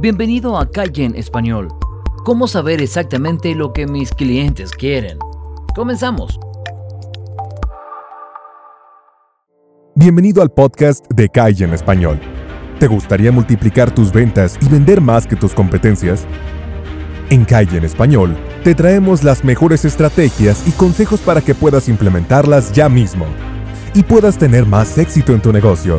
Bienvenido a Calle en Español. ¿Cómo saber exactamente lo que mis clientes quieren? Comenzamos. Bienvenido al podcast de Calle en Español. ¿Te gustaría multiplicar tus ventas y vender más que tus competencias? En Calle en Español te traemos las mejores estrategias y consejos para que puedas implementarlas ya mismo y puedas tener más éxito en tu negocio.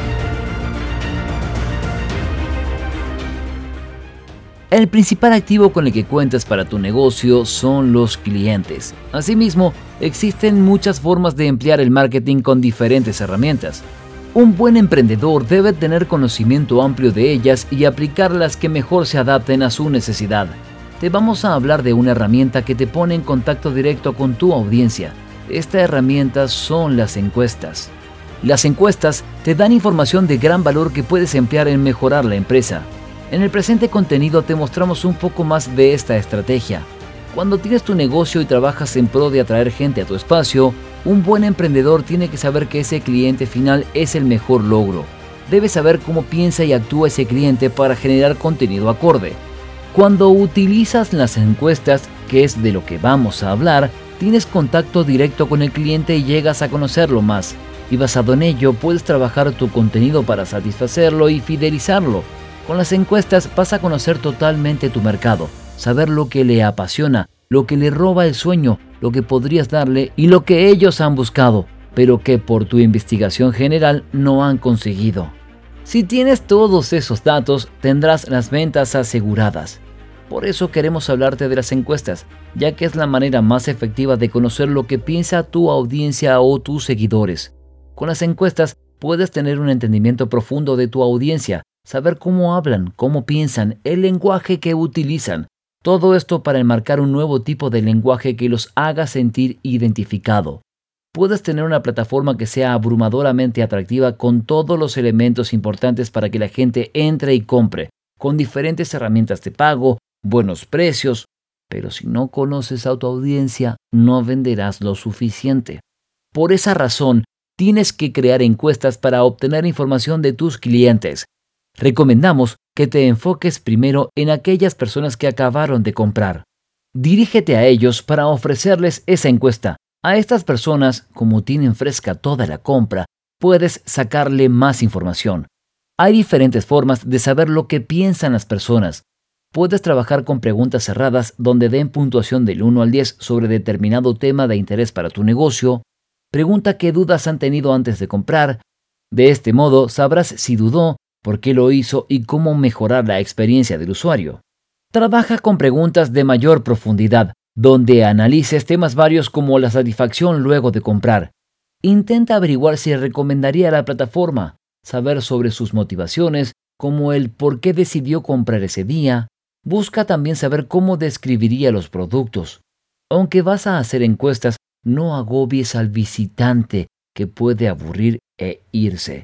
El principal activo con el que cuentas para tu negocio son los clientes. Asimismo, existen muchas formas de emplear el marketing con diferentes herramientas. Un buen emprendedor debe tener conocimiento amplio de ellas y aplicar las que mejor se adapten a su necesidad. Te vamos a hablar de una herramienta que te pone en contacto directo con tu audiencia. Esta herramienta son las encuestas. Las encuestas te dan información de gran valor que puedes emplear en mejorar la empresa. En el presente contenido te mostramos un poco más de esta estrategia. Cuando tienes tu negocio y trabajas en pro de atraer gente a tu espacio, un buen emprendedor tiene que saber que ese cliente final es el mejor logro. Debes saber cómo piensa y actúa ese cliente para generar contenido acorde. Cuando utilizas las encuestas, que es de lo que vamos a hablar, tienes contacto directo con el cliente y llegas a conocerlo más. Y basado en ello puedes trabajar tu contenido para satisfacerlo y fidelizarlo con las encuestas vas a conocer totalmente tu mercado, saber lo que le apasiona, lo que le roba el sueño, lo que podrías darle y lo que ellos han buscado, pero que por tu investigación general no han conseguido. Si tienes todos esos datos, tendrás las ventas aseguradas. Por eso queremos hablarte de las encuestas, ya que es la manera más efectiva de conocer lo que piensa tu audiencia o tus seguidores. Con las encuestas puedes tener un entendimiento profundo de tu audiencia, saber cómo hablan, cómo piensan, el lenguaje que utilizan. Todo esto para enmarcar un nuevo tipo de lenguaje que los haga sentir identificado. Puedes tener una plataforma que sea abrumadoramente atractiva con todos los elementos importantes para que la gente entre y compre, con diferentes herramientas de pago, buenos precios, pero si no conoces a tu audiencia, no venderás lo suficiente. Por esa razón, tienes que crear encuestas para obtener información de tus clientes, recomendamos que te enfoques primero en aquellas personas que acabaron de comprar. Dirígete a ellos para ofrecerles esa encuesta. A estas personas, como tienen fresca toda la compra, puedes sacarle más información. Hay diferentes formas de saber lo que piensan las personas. Puedes trabajar con preguntas cerradas donde den puntuación del 1 al 10 sobre determinado tema de interés para tu negocio. Pregunta qué dudas han tenido antes de comprar. De este modo sabrás si dudó por qué lo hizo y cómo mejorar la experiencia del usuario. Trabaja con preguntas de mayor profundidad, donde analices temas varios como la satisfacción luego de comprar. Intenta averiguar si recomendaría la plataforma, saber sobre sus motivaciones, como el por qué decidió comprar ese día. Busca también saber cómo describiría los productos. Aunque vas a hacer encuestas, no agobies al visitante que puede aburrir e irse.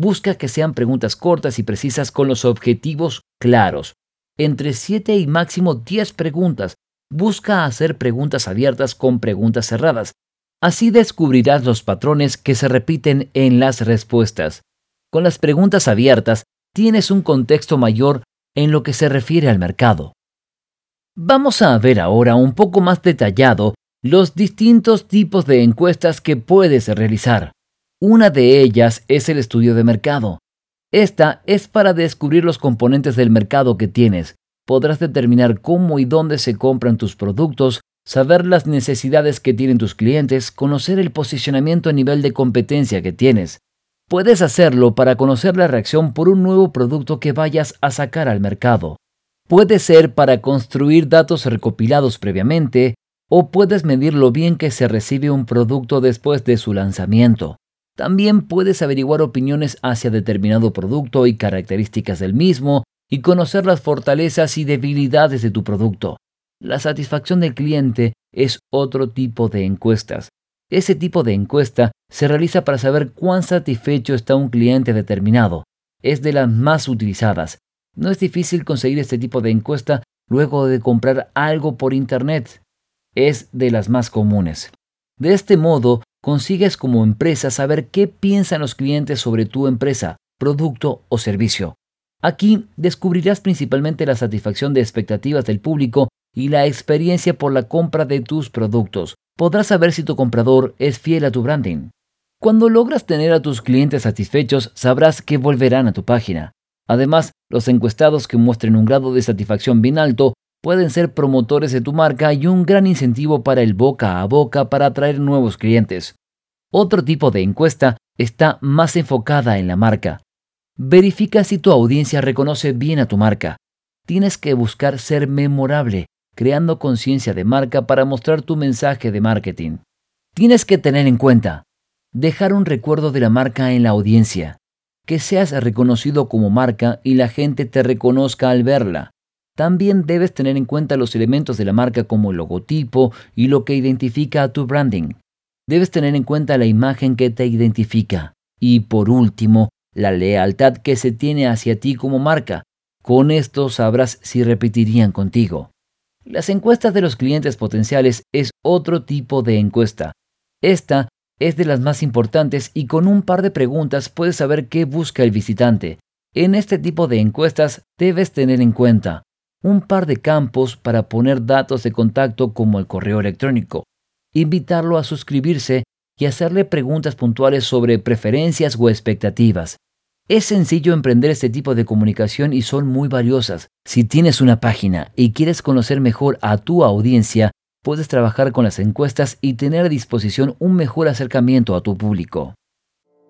Busca que sean preguntas cortas y precisas con los objetivos claros. Entre 7 y máximo 10 preguntas. Busca hacer preguntas abiertas con preguntas cerradas. Así descubrirás los patrones que se repiten en las respuestas. Con las preguntas abiertas tienes un contexto mayor en lo que se refiere al mercado. Vamos a ver ahora un poco más detallado los distintos tipos de encuestas que puedes realizar. Una de ellas es el estudio de mercado. Esta es para descubrir los componentes del mercado que tienes. Podrás determinar cómo y dónde se compran tus productos, saber las necesidades que tienen tus clientes, conocer el posicionamiento a nivel de competencia que tienes. Puedes hacerlo para conocer la reacción por un nuevo producto que vayas a sacar al mercado. Puede ser para construir datos recopilados previamente, o puedes medir lo bien que se recibe un producto después de su lanzamiento. También puedes averiguar opiniones hacia determinado producto y características del mismo, y conocer las fortalezas y debilidades de tu producto. La satisfacción del cliente es otro tipo de encuestas. Ese tipo de encuesta se realiza para saber cuán satisfecho está un cliente determinado. Es de las más utilizadas. No es difícil conseguir este tipo de encuesta luego de comprar algo por Internet. Es de las más comunes. De este modo, consigues como empresa saber qué piensan los clientes sobre tu empresa, producto o servicio. Aquí descubrirás principalmente la satisfacción de expectativas del público y la experiencia por la compra de tus productos. Podrás saber si tu comprador es fiel a tu branding. Cuando logras tener a tus clientes satisfechos, sabrás que volverán a tu página. Además, los encuestados que muestren un grado de satisfacción bien alto pueden ser promotores de tu marca y un gran incentivo para el boca a boca para atraer nuevos clientes. Otro tipo de encuesta está más enfocada en la marca. Verifica si tu audiencia reconoce bien a tu marca. Tienes que buscar ser memorable, creando conciencia de marca para mostrar tu mensaje de marketing. Tienes que tener en cuenta, dejar un recuerdo de la marca en la audiencia, que seas reconocido como marca y la gente te reconozca al verla. También debes tener en cuenta los elementos de la marca como el logotipo y lo que identifica a tu branding. Debes tener en cuenta la imagen que te identifica. Y por último, la lealtad que se tiene hacia ti como marca. Con esto sabrás si repetirían contigo. Las encuestas de los clientes potenciales es otro tipo de encuesta. Esta es de las más importantes y con un par de preguntas puedes saber qué busca el visitante. En este tipo de encuestas debes tener en cuenta un par de campos para poner datos de contacto como el correo electrónico, invitarlo a suscribirse y hacerle preguntas puntuales sobre preferencias o expectativas. Es sencillo emprender este tipo de comunicación y son muy valiosas. Si tienes una página y quieres conocer mejor a tu audiencia, puedes trabajar con las encuestas y tener a disposición un mejor acercamiento a tu público.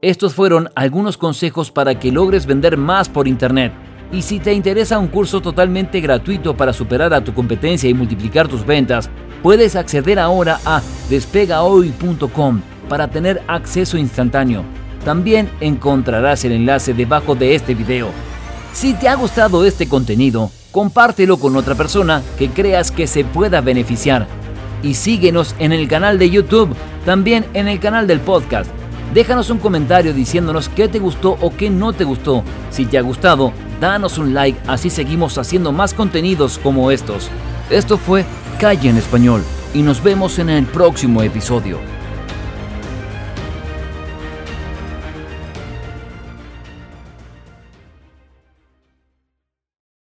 Estos fueron algunos consejos para que logres vender más por Internet. Y si te interesa un curso totalmente gratuito para superar a tu competencia y multiplicar tus ventas, puedes acceder ahora a despegahoy.com para tener acceso instantáneo. También encontrarás el enlace debajo de este video. Si te ha gustado este contenido, compártelo con otra persona que creas que se pueda beneficiar. Y síguenos en el canal de YouTube, también en el canal del podcast. Déjanos un comentario diciéndonos qué te gustó o qué no te gustó. Si te ha gustado, danos un like, así seguimos haciendo más contenidos como estos. Esto fue Calle en Español y nos vemos en el próximo episodio.